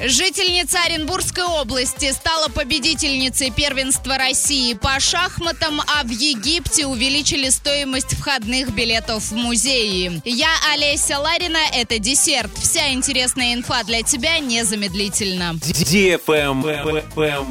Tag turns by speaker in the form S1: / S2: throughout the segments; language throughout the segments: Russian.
S1: Жительница Оренбургской области стала победительницей первенства России по шахматам, а в Египте увеличили стоимость входных билетов в музеи. Я Олеся Ларина, это десерт. Вся интересная инфа для тебя незамедлительно.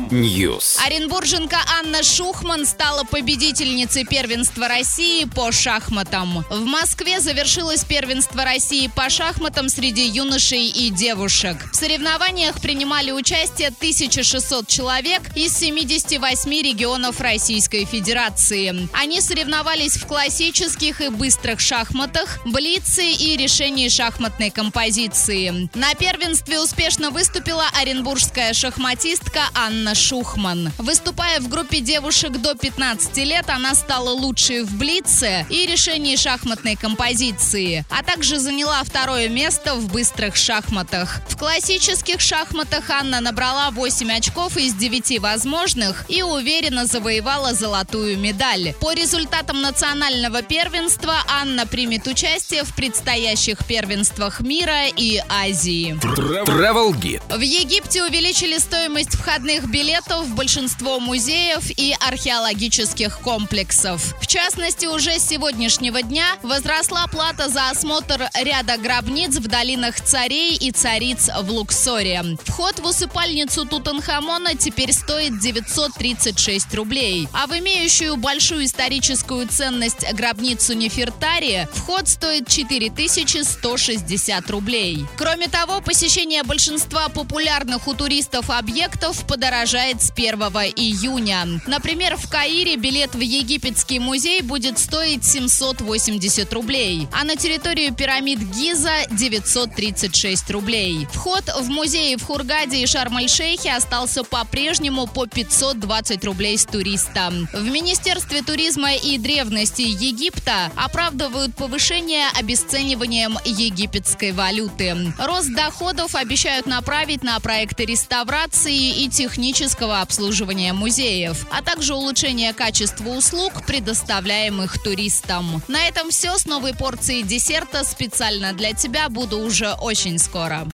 S2: News.
S1: Оренбурженка Анна Шухман стала победительницей первенства России по шахматам. В Москве завершилось первенство России по шахматам среди юношей и девушек. В соревнованиях соревнованиях принимали участие 1600 человек из 78 регионов Российской Федерации. Они соревновались в классических и быстрых шахматах, блице и решении шахматной композиции. На первенстве успешно выступила оренбургская шахматистка Анна Шухман. Выступая в группе девушек до 15 лет, она стала лучшей в блице и решении шахматной композиции, а также заняла второе место в быстрых шахматах. В классических шахматах Анна набрала 8 очков из 9 возможных и уверенно завоевала золотую медаль. По результатам национального первенства Анна примет участие в предстоящих первенствах мира и Азии.
S2: Travel Guide.
S1: В Египте увеличили стоимость входных билетов в большинство музеев и археологических комплексов. В частности, уже с сегодняшнего дня возросла плата за осмотр ряда гробниц в долинах царей и цариц в Луксоре. Вход в усыпальницу Тутанхамона теперь стоит 936 рублей. А в имеющую большую историческую ценность гробницу Нефертари вход стоит 4160 рублей. Кроме того, посещение большинства популярных у туристов объектов подорожает с 1 июня. Например, в Каире билет в египетский музей будет стоить 780 рублей, а на территорию пирамид Гиза 936 рублей. Вход в музей музеи в Хургаде и Шарм-эль-Шейхе остался по-прежнему по 520 рублей с туриста. В Министерстве туризма и древности Египта оправдывают повышение обесцениванием египетской валюты. Рост доходов обещают направить на проекты реставрации и технического обслуживания музеев, а также улучшение качества услуг, предоставляемых туристам. На этом все. С новой порцией десерта специально для тебя буду уже очень скоро.